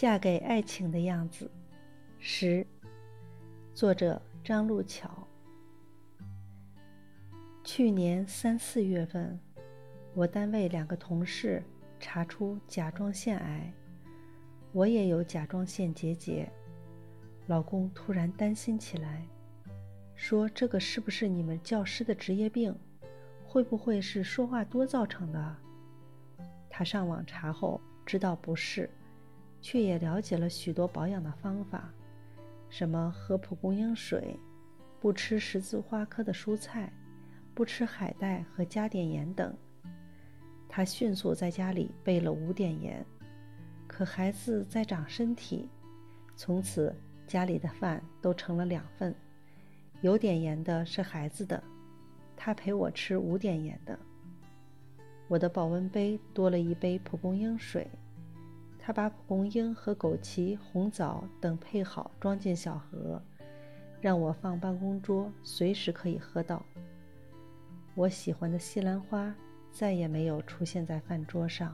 嫁给爱情的样子。十，作者张路桥。去年三四月份，我单位两个同事查出甲状腺癌，我也有甲状腺结节。老公突然担心起来，说：“这个是不是你们教师的职业病？会不会是说话多造成的？”他上网查后知道不是，却也了解了许多保养的方法，什么喝蒲公英水，不吃十字花科的蔬菜。不吃海带和加碘盐等。他迅速在家里备了五点盐，可孩子在长身体，从此家里的饭都成了两份，有点盐的是孩子的，他陪我吃无点盐的。我的保温杯多了一杯蒲公英水，他把蒲公英和枸杞、红枣等配好装进小盒，让我放办公桌，随时可以喝到。我喜欢的西兰花再也没有出现在饭桌上。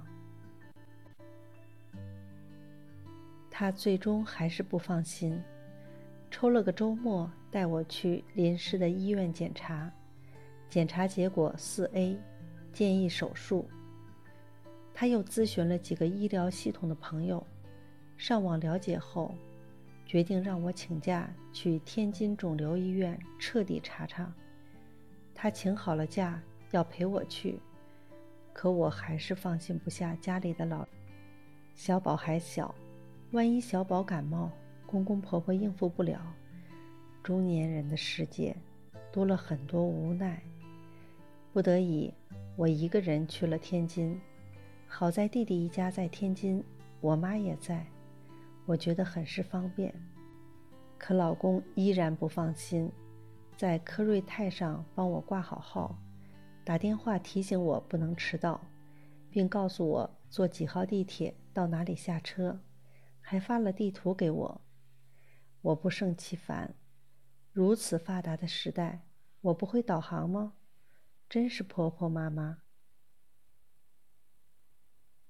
他最终还是不放心，抽了个周末带我去临时的医院检查，检查结果四 A，建议手术。他又咨询了几个医疗系统的朋友，上网了解后，决定让我请假去天津肿瘤医院彻底查查。他请好了假，要陪我去，可我还是放心不下家里的老小宝还小，万一小宝感冒，公公婆婆应付不了。中年人的世界多了很多无奈，不得已，我一个人去了天津。好在弟弟一家在天津，我妈也在，我觉得很是方便。可老公依然不放心。在科瑞泰上帮我挂好号，打电话提醒我不能迟到，并告诉我坐几号地铁到哪里下车，还发了地图给我。我不胜其烦，如此发达的时代，我不会导航吗？真是婆婆妈妈。